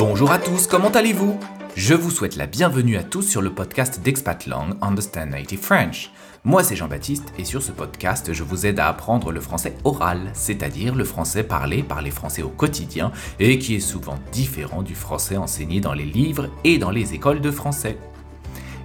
Bonjour à tous, comment allez-vous? Je vous souhaite la bienvenue à tous sur le podcast d'Expat Lang Understand Native French. Moi c'est Jean-Baptiste et sur ce podcast je vous aide à apprendre le français oral, c'est-à-dire le français parlé par les Français au quotidien et qui est souvent différent du français enseigné dans les livres et dans les écoles de français.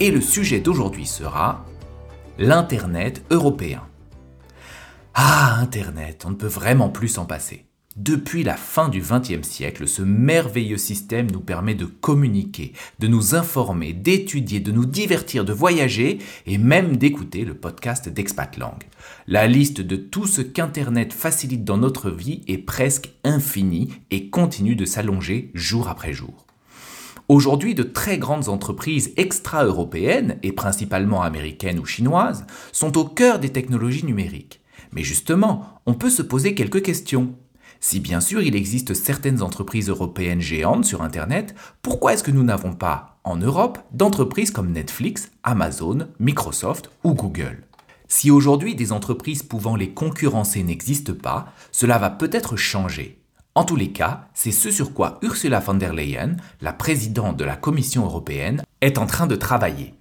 Et le sujet d'aujourd'hui sera l'Internet européen. Ah, Internet, on ne peut vraiment plus s'en passer. Depuis la fin du XXe siècle, ce merveilleux système nous permet de communiquer, de nous informer, d'étudier, de nous divertir, de voyager et même d'écouter le podcast d'Expatlang. La liste de tout ce qu'Internet facilite dans notre vie est presque infinie et continue de s'allonger jour après jour. Aujourd'hui, de très grandes entreprises extra-européennes, et principalement américaines ou chinoises, sont au cœur des technologies numériques. Mais justement, on peut se poser quelques questions. Si bien sûr il existe certaines entreprises européennes géantes sur Internet, pourquoi est-ce que nous n'avons pas, en Europe, d'entreprises comme Netflix, Amazon, Microsoft ou Google? Si aujourd'hui des entreprises pouvant les concurrencer n'existent pas, cela va peut-être changer. En tous les cas, c'est ce sur quoi Ursula von der Leyen, la présidente de la Commission européenne, est en train de travailler.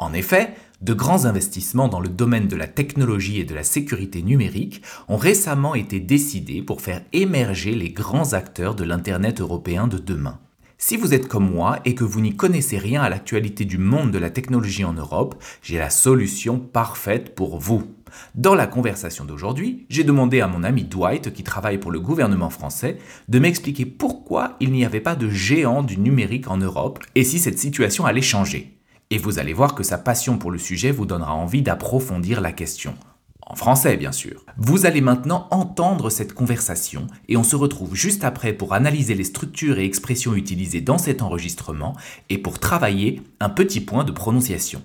En effet, de grands investissements dans le domaine de la technologie et de la sécurité numérique ont récemment été décidés pour faire émerger les grands acteurs de l'Internet européen de demain. Si vous êtes comme moi et que vous n'y connaissez rien à l'actualité du monde de la technologie en Europe, j'ai la solution parfaite pour vous. Dans la conversation d'aujourd'hui, j'ai demandé à mon ami Dwight, qui travaille pour le gouvernement français, de m'expliquer pourquoi il n'y avait pas de géant du numérique en Europe et si cette situation allait changer. Et vous allez voir que sa passion pour le sujet vous donnera envie d'approfondir la question. En français, bien sûr. Vous allez maintenant entendre cette conversation et on se retrouve juste après pour analyser les structures et expressions utilisées dans cet enregistrement et pour travailler un petit point de prononciation.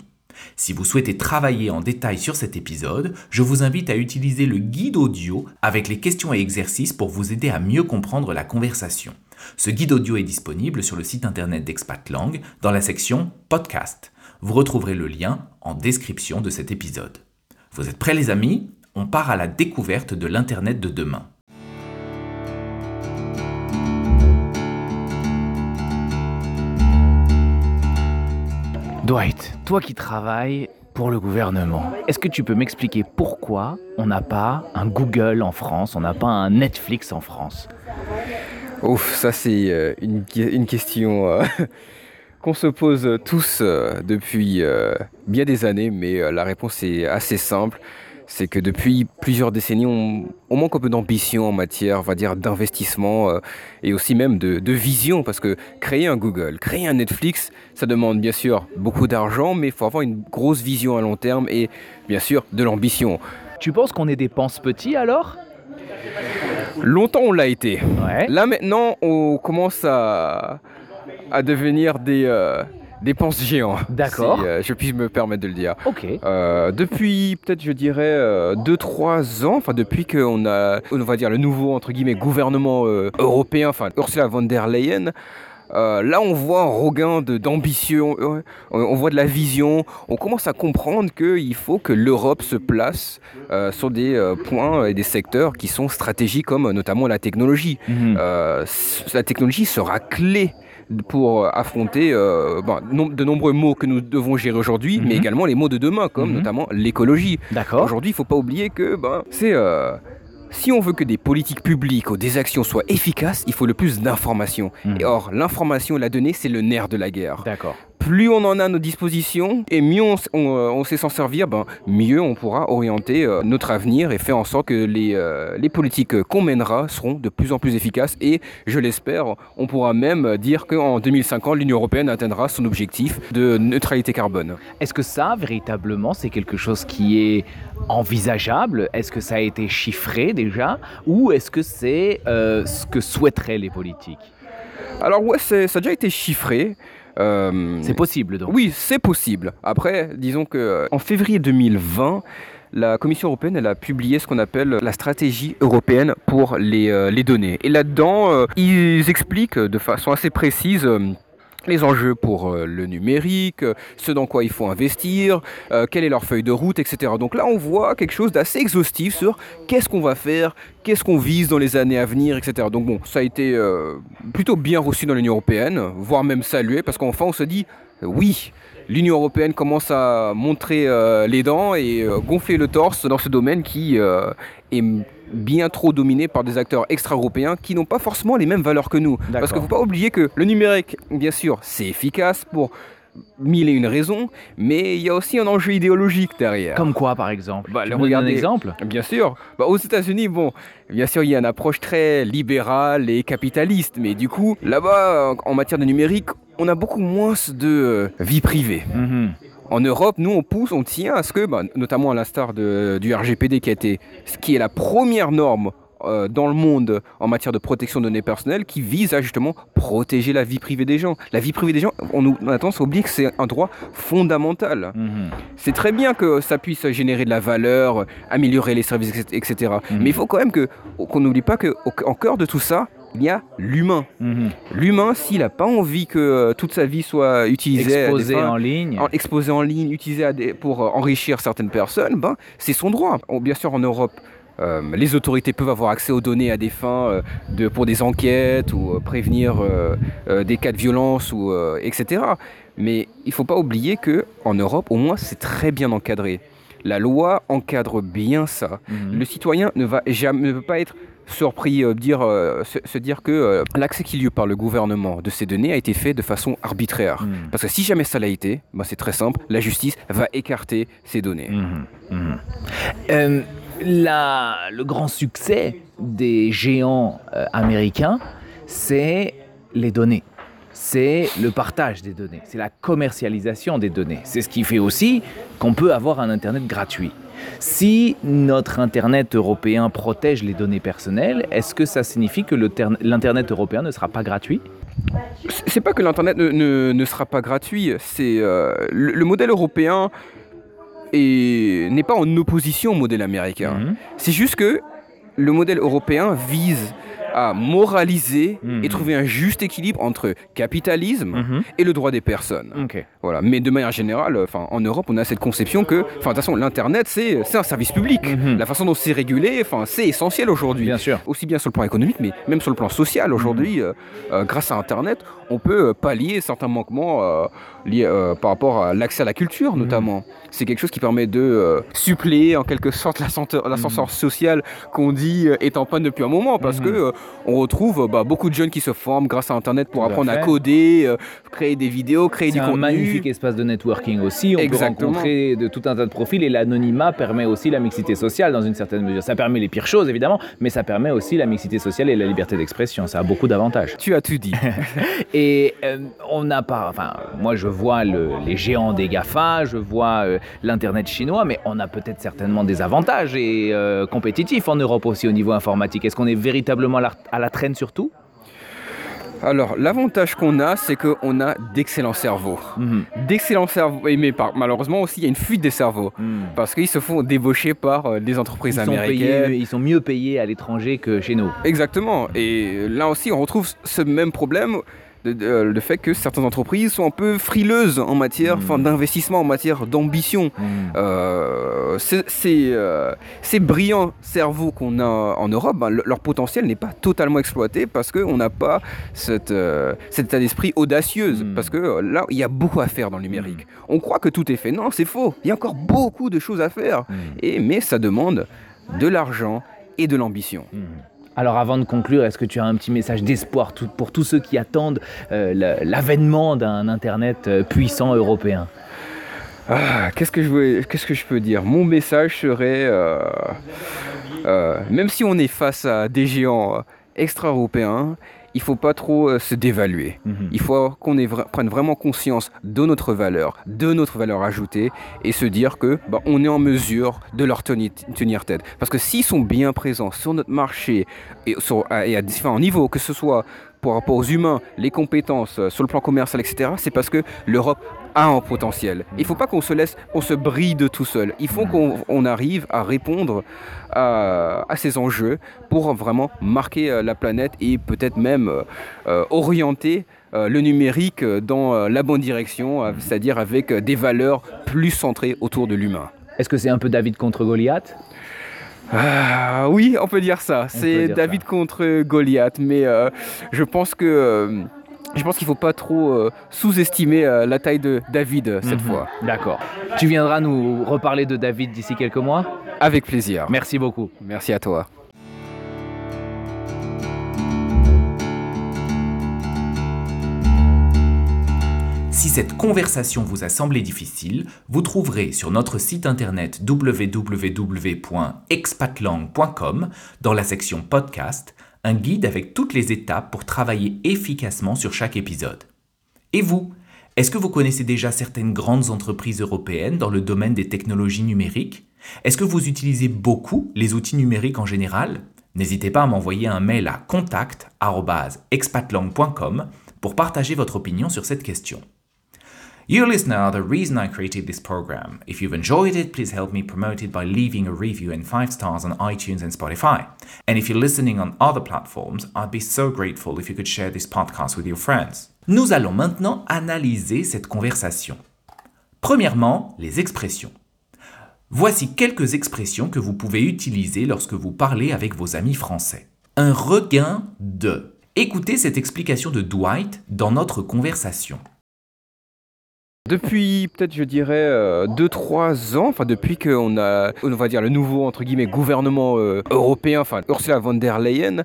Si vous souhaitez travailler en détail sur cet épisode, je vous invite à utiliser le guide audio avec les questions et exercices pour vous aider à mieux comprendre la conversation. Ce guide audio est disponible sur le site internet d'ExpatLang dans la section Podcast. Vous retrouverez le lien en description de cet épisode. Vous êtes prêts les amis? On part à la découverte de l'Internet de demain. Dwight, toi qui travailles pour le gouvernement, est-ce que tu peux m'expliquer pourquoi on n'a pas un Google en France, on n'a pas un Netflix en France? Ouf, ça c'est euh, une, une, question euh, qu'on se pose tous euh, depuis euh, bien des années, mais euh, la réponse est assez simple. C'est que depuis plusieurs décennies, on, manque un peu d'ambition en matière, on va dire, d'investissement et aussi même de, de, vision, parce que créer un Google, créer un Netflix, ça demande bien sûr beaucoup d'argent, mais il faut avoir une grosse vision à long terme et bien sûr de l'ambition. Tu penses qu'on est des penses petits alors? Longtemps on l'a été. Ouais. Là maintenant, on commence à à devenir des, euh, des géants. D'accord. Si euh, je puis me permettre de le dire. Ok. Euh, depuis peut-être, je dirais, 2-3 ans, enfin depuis qu'on a, on va dire, le nouveau, entre guillemets, gouvernement européen, enfin Ursula von der Leyen, euh, là, on voit un regain d'ambition, on voit de la vision, on commence à comprendre qu'il faut que l'Europe se place euh, sur des euh, points et des secteurs qui sont stratégiques, comme notamment la technologie. Mhm. la technologie sera clé pour affronter bon, de nombreux mots que nous devons gérer aujourd'hui, mais Mhm. également les mots de demain, comme Mhm. notamment l'écologie. D'accord. Aujourd'hui, il ne faut pas oublier que ben, c'est... si on veut que des politiques publiques ou des actions soient efficaces, il faut le plus d'informations. Mhm. Et or, l'information et la donnée, c'est le nerf de la guerre. D'accord. Plus on en a à nos dispositions et mieux on, euh, on sait s'en servir, ben, mieux on pourra orienter euh, notre avenir et faire en sorte que les, euh, les politiques qu'on mènera seront de plus en plus efficaces. Et je l'espère, on pourra même dire qu'en 2050, l'Union européenne atteindra son objectif de neutralité carbone. Est-ce que ça, véritablement, c'est quelque chose qui est envisageable? Est-ce que ça a été chiffré déjà? Ou est-ce que c'est euh, ce que souhaiteraient les politiques? Alors ouais, ça a déjà été chiffré. Euh, C'est possible donc Oui, c'est possible. Après, disons que euh, en février 2020, la Commission européenne elle a publié ce qu'on appelle la stratégie européenne pour les, euh, les données. Et là-dedans, euh, ils expliquent de façon assez précise. euh, les enjeux pour euh, le numérique, euh, ce dans quoi il faut investir, euh, quelle est leur feuille de route, etc. Donc là, on voit quelque chose d'assez exhaustif sur qu'est-ce qu'on va faire, qu'est-ce qu'on vise dans les années à venir, etc. Donc bon, ça a été plutôt bien reçu dans l'Union européenne, voire même salué, parce qu'enfin on se dit, oui, l'Union européenne commence à montrer euh, les dents et euh, gonfler le torse dans ce domaine qui euh, est bien trop dominé par des acteurs extra-européens qui n'ont pas forcément les mêmes valeurs que nous. Parce qu'il ne faut pas oublier que le numérique, bien sûr, c'est efficace pour mille et une raisons, mais il y a aussi un enjeu idéologique derrière. Comme quoi, par exemple Bah, Tu donnes un regardez- exemple Bien sûr. Bah, aux États-Unis, bon, bien sûr, il y a une approche très libérale et capitaliste, mais du coup, là-bas, en matière de numérique, on a beaucoup moins de euh, vie privée. Mhm. En Europe, nous, on pousse, on tient à ce que, bah, notamment à l'instar du RGPD, qui, a été, ce qui est la première norme euh, dans le monde en matière de protection de données personnelles, qui vise à justement protéger la vie privée des gens. La vie privée des gens, on, on a tendance à oublier que c'est un droit fondamental. Mhm. C'est très bien que ça puisse générer de la valeur, améliorer les services, etc. Mhm. Mais il faut quand même que- qu'on n'oublie pas qu'en cœur de tout ça, il y a l'humain. Mhm. L'humain, s'il n'a pas envie que euh, toute sa vie soit utilisée, à des Exposé fins- en ligne. en- exposé en ligne, utilisé à des- pour euh, enrichir certaines personnes, ben, c'est son droit. On- bien sûr, en Europe, euh, les autorités peuvent avoir accès aux données à des fins euh, de, pour des enquêtes ou euh, prévenir des cas de violence, ou, etc. Mais il ne faut pas oublier que en Europe, au moins, c'est très bien encadré. La loi encadre bien ça. Mhm. Le citoyen ne va jamais, ne peut pas être surpris, dire, se, se dire que l'accès qui lui est par le gouvernement de ces données a été fait de façon arbitraire. Mhm. Parce que si jamais ça l'a été, bah c'est très simple, la justice va écarter ces données. Euh, le grand succès des géants euh, américains, c'est les données. C'est le partage des données, c'est la commercialisation des données. C'est ce qui fait aussi qu'on peut avoir un Internet gratuit. Si notre Internet européen protège les données personnelles, est-ce que ça signifie que l'Internet européen ne sera pas gratuit? C'est- pas que l'Internet ne, sera pas gratuit, c'est euh, le modèle européen est- n'est pas en opposition au modèle américain. Mhm. C'est juste que le modèle européen vise à moraliser Mhm. et trouver un juste équilibre entre capitalisme Mhm. et le droit des personnes. Voilà. Mais de manière générale, enfin, en Europe, on a cette conception que, enfin, de toute façon, l'Internet, c'est c'est un service public. Mhm. La façon dont c'est régulé, enfin, c'est essentiel aujourd'hui. Bien sûr. Aussi bien sur le plan économique, mais même sur le plan social. Aujourd'hui, euh, euh, grâce à Internet, on peut euh, pallier certains manquements euh, liés euh, par rapport à l'accès à la culture, notamment. C'est quelque chose qui permet de euh, suppléer en quelque sorte l'ascenseur social qu'on dit euh, est en panne depuis un moment, parce Mhm. que euh, on retrouve bah, beaucoup de jeunes qui se forment grâce à Internet pour Tout apprendre à coder, euh, créer des vidéos, créer C'est du un contenu. magnifique espace de networking aussi. On Exactement. peut rencontrer de tout un tas de profils et l'anonymat permet aussi la mixité sociale dans une certaine mesure. Ça permet les pires choses évidemment, mais ça permet aussi la mixité sociale et la liberté d'expression. Ça a beaucoup d'avantages. Tu as tout dit. Et euh, on n'a pas, enfin, moi je vois le- les géants des GAFA, je vois euh, l'internet chinois, mais on a peut-être certainement des avantages et compétitifs en Europe aussi au niveau informatique. Est-ce qu'on est véritablement à la, à la traîne sur tout Alors, l'avantage qu'on a, c'est qu'on a d'excellents cerveaux. Mhm. D'excellents cerveaux, mais par- malheureusement aussi, il y a une fuite des cerveaux. Mhm. Parce qu'ils se font débaucher par euh, des entreprises Ils américaines. payés, ils sont mieux payés à l'étranger que chez nous. Exactement. Et là aussi, on retrouve ce même problème. Euh, le fait que certaines entreprises sont un peu frileuses en matière Mm. d'investissement, en matière d'ambition. Mhm. Euh, ces, euh, brillants cerveaux qu'on a en Europe, ben, le- leur potentiel n'est pas totalement exploité parce qu'on n'a pas cette, euh, cet état d'esprit audacieuse. Mm. Parce que là, il y a beaucoup à faire dans le numérique. On croit que tout est fait. Non, c'est faux. Il y a encore beaucoup de choses à faire. Et, mais ça demande de l'argent et de l'ambition. Alors avant de conclure, est-ce que tu as un petit message d'espoir pour tous ceux qui attendent euh, la- l'avènement d'un Internet euh, puissant européen? Ah, qu'est-ce que je peux dire? Mon message serait, euh, même si on est face à des géants extra-européens, il faut pas trop euh, se dévaluer. Mhm. Il faut qu'on vra- prenne vraiment conscience de notre valeur, de notre valeur ajoutée, et se dire que bah, on est en mesure de leur tenir, tenir tête. Parce que s'ils sont bien présents sur notre marché et, sur- à, et à différents niveaux, que ce soit par rapport aux humains, les compétences, euh, sur le plan commercial, etc., c'est parce que l'Europe a un potentiel. Il ne faut pas qu'on se laisse, on se brille de tout seul. Il faut qu'on on arrive à répondre à, ces enjeux pour vraiment marquer euh, la planète et peut-être même euh, orienter le numérique dans la bonne direction, c'est-à-dire avec des valeurs plus centrées autour de l'humain. Est-ce que c'est un peu David contre Goliath? Ah, oui, on peut dire ça. C'est David ça. contre Goliath, mais euh, je pense que euh, je pense qu'il faut pas trop euh, sous-estimer euh, la taille de David cette Mhm. fois. D'accord. Tu viendras nous reparler de David d'ici quelques mois? Avec plaisir. Merci beaucoup. Merci à toi. Cette conversation vous a semblé difficile, vous trouverez sur notre site internet www.expatlang.com, dans la section podcast, un guide avec toutes les étapes pour travailler efficacement sur chaque épisode. Et vous Est-ce que vous connaissez déjà certaines grandes entreprises européennes dans le domaine des technologies numériques? Est-ce que vous utilisez beaucoup les outils numériques en général? N'hésitez pas à m'envoyer un mail à contact@expatlang.com pour partager votre opinion sur cette question. You listener are the reason I created this program. If you've enjoyed it, please help me promote it by leaving a review and 5 stars on iTunes and Spotify. And if you're listening on other platforms, I'd be so grateful if you could share this podcast with your friends. Nous allons maintenant analyser cette conversation. Premièrement, les expressions. Voici quelques expressions que vous pouvez utiliser lorsque vous parlez avec vos amis français. Un regain de. Écoutez cette explication de Dwight dans notre conversation. Depuis peut-être je dirais 2-3 ans, enfin depuis qu'on a, on va dire le nouveau entre guillemets gouvernement euh, européen, enfin Ursula von der Leyen,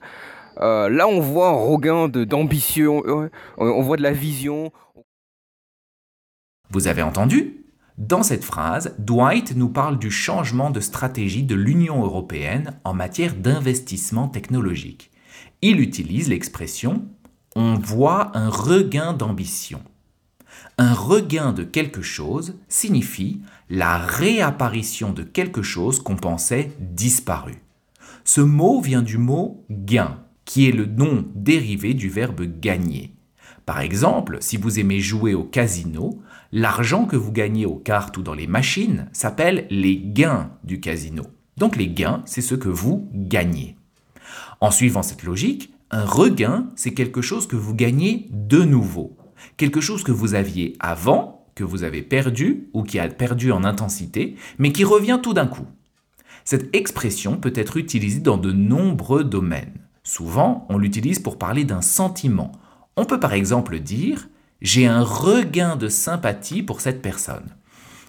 euh, là on voit un regain d'ambition, euh, on, on voit de la vision. Vous avez entendu? Dans cette phrase, Dwight nous parle du changement de stratégie de l'Union européenne en matière d'investissement technologique. Il utilise l'expression on voit un regain d'ambition. Un regain de quelque chose signifie la réapparition de quelque chose qu'on pensait disparu. Ce mot vient du mot gain, qui est le nom dérivé du verbe gagner. Par exemple, si vous aimez jouer au casino, l'argent que vous gagnez aux cartes ou dans les machines s'appelle les gains du casino. Donc les gains, c'est ce que vous gagnez. En suivant cette logique, un regain, c'est quelque chose que vous gagnez de nouveau. Quelque chose que vous aviez avant, que vous avez perdu ou qui a perdu en intensité, mais qui revient tout d'un coup. Cette expression peut être utilisée dans de nombreux domaines. Souvent, on l'utilise pour parler d'un sentiment. On peut par exemple dire j'ai un regain de sympathie pour cette personne.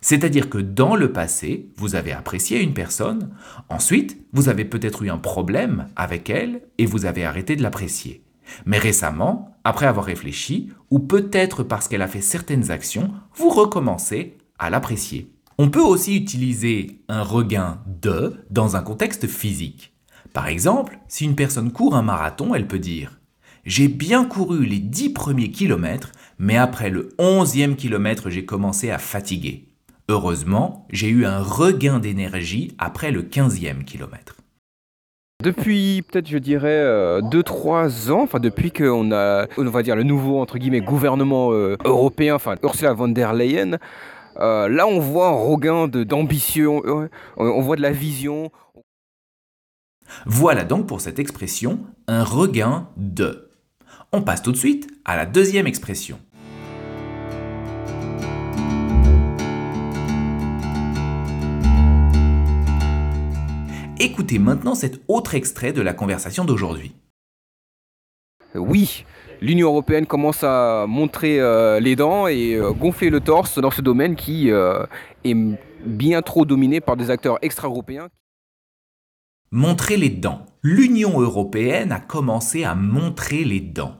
C'est-à-dire que dans le passé, vous avez apprécié une personne, ensuite, vous avez peut-être eu un problème avec elle et vous avez arrêté de l'apprécier. Mais récemment, après avoir réfléchi, ou peut-être parce qu'elle a fait certaines actions, vous recommencez à l'apprécier. On peut aussi utiliser un regain de dans un contexte physique. Par exemple, si une personne court un marathon, elle peut dire J'ai bien couru les 10 premiers kilomètres, mais après le 11e kilomètre, j'ai commencé à fatiguer. Heureusement, j'ai eu un regain d'énergie après le 15e kilomètre. Depuis peut-être je dirais 2-3 ans, enfin depuis qu'on a, on va dire le nouveau entre guillemets gouvernement euh, européen, enfin Ursula von der Leyen, euh, là on voit un regain d'ambition, euh, on, on voit de la vision. Voilà donc pour cette expression un regain de. On passe tout de suite à la deuxième expression. Écoutez maintenant cet autre extrait de la conversation d'aujourd'hui. Oui, l'Union européenne commence à montrer euh, les dents et euh, gonfler le torse dans ce domaine qui euh, est bien trop dominé par des acteurs extra-européens. Montrer les dents. L'Union européenne a commencé à montrer les dents.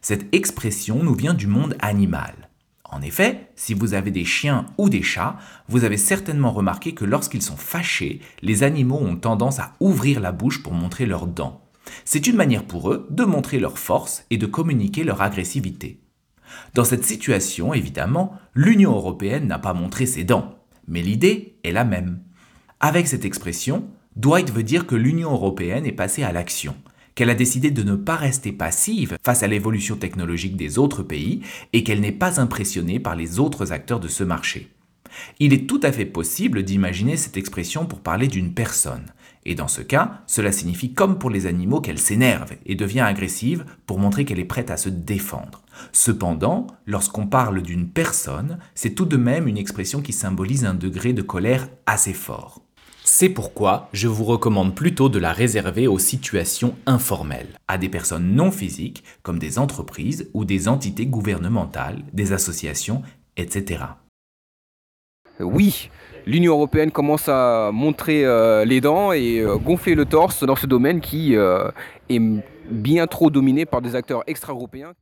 Cette expression nous vient du monde animal. En effet, si vous avez des chiens ou des chats, vous avez certainement remarqué que lorsqu'ils sont fâchés, les animaux ont tendance à ouvrir la bouche pour montrer leurs dents. C'est une manière pour eux de montrer leur force et de communiquer leur agressivité. Dans cette situation, évidemment, l'Union européenne n'a pas montré ses dents, mais l'idée est la même. Avec cette expression, Dwight veut dire que l'Union européenne est passée à l'action, qu'elle a décidé de ne pas rester passive face à l'évolution technologique des autres pays et qu'elle n'est pas impressionnée par les autres acteurs de ce marché. Il est tout à fait possible d'imaginer cette expression pour parler d'une personne, et dans ce cas, cela signifie comme pour les animaux qu'elle s'énerve et devient agressive pour montrer qu'elle est prête à se défendre. Cependant, lorsqu'on parle d'une personne, c'est tout de même une expression qui symbolise un degré de colère assez fort. C'est pourquoi je vous recommande plutôt de la réserver aux situations informelles, à des personnes non physiques comme des entreprises ou des entités gouvernementales, des associations, etc. Oui, l'Union européenne commence à montrer euh, les dents et euh, gonfler le torse dans ce domaine qui euh, est bien trop dominé par des acteurs extra-européens.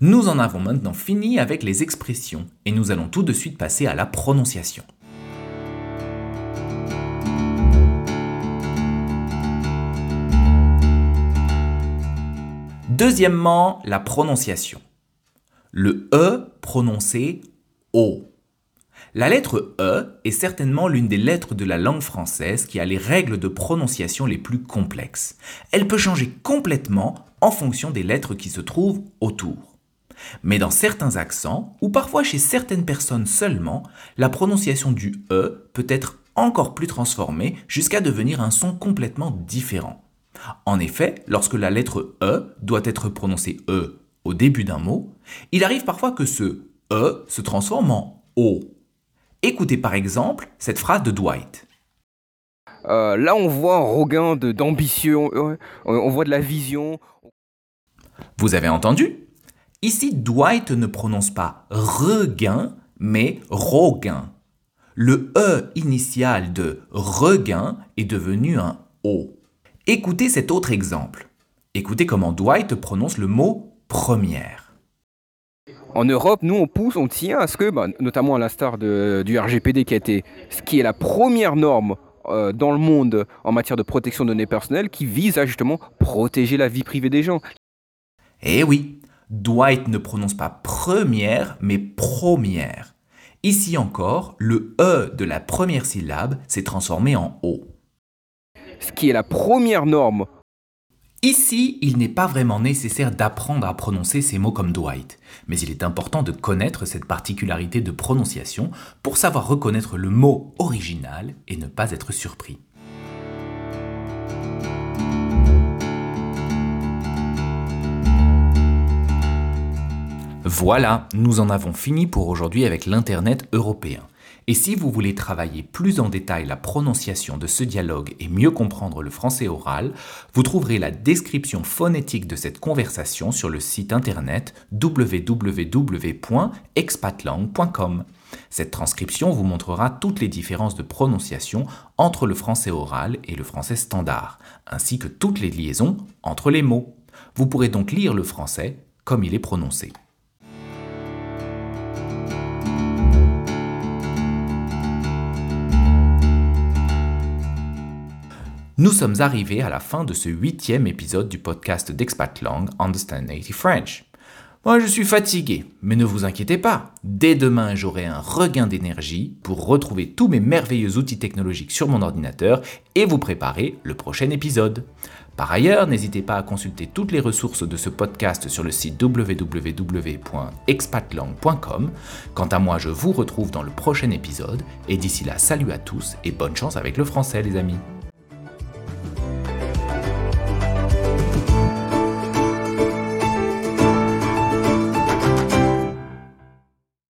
Nous en avons maintenant fini avec les expressions et nous allons tout de suite passer à la prononciation. Deuxièmement, la prononciation. Le E prononcé O. La lettre E est certainement l'une des lettres de la langue française qui a les règles de prononciation les plus complexes. Elle peut changer complètement en fonction des lettres qui se trouvent autour. Mais dans certains accents, ou parfois chez certaines personnes seulement, la prononciation du E peut être encore plus transformée jusqu'à devenir un son complètement différent. En effet, lorsque la lettre E doit être prononcée E au début d'un mot, il arrive parfois que ce E se transforme en O. Écoutez par exemple cette phrase de Dwight. Euh, là, on voit un regain d'ambition, euh, on voit de la vision. Vous avez entendu? Ici, Dwight ne prononce pas regain, mais rogain. Le E initial de regain est devenu un O. Écoutez cet autre exemple. Écoutez comment Dwight prononce le mot première. En Europe, nous, on pousse, on tient à ce que, bah, notamment à l'instar du RGPD, qui, a été, ce qui est la première norme euh, dans le monde en matière de protection de données personnelles, qui vise à justement protéger la vie privée des gens. Eh oui, Dwight ne prononce pas première, mais première. Ici encore, le E de la première syllabe s'est transformé en O ce qui est la première norme. Ici, il n'est pas vraiment nécessaire d'apprendre à prononcer ces mots comme Dwight, mais il est important de connaître cette particularité de prononciation pour savoir reconnaître le mot original et ne pas être surpris. Voilà, nous en avons fini pour aujourd'hui avec l'Internet européen. Et si vous voulez travailler plus en détail la prononciation de ce dialogue et mieux comprendre le français oral, vous trouverez la description phonétique de cette conversation sur le site internet www.expatlang.com. Cette transcription vous montrera toutes les différences de prononciation entre le français oral et le français standard, ainsi que toutes les liaisons entre les mots. Vous pourrez donc lire le français comme il est prononcé. Nous sommes arrivés à la fin de ce huitième épisode du podcast d'Expat Lang Understand Native French. Moi, je suis fatigué, mais ne vous inquiétez pas. Dès demain, j'aurai un regain d'énergie pour retrouver tous mes merveilleux outils technologiques sur mon ordinateur et vous préparer le prochain épisode. Par ailleurs, n'hésitez pas à consulter toutes les ressources de ce podcast sur le site www.expatlang.com. Quant à moi, je vous retrouve dans le prochain épisode et d'ici là, salut à tous et bonne chance avec le français les amis.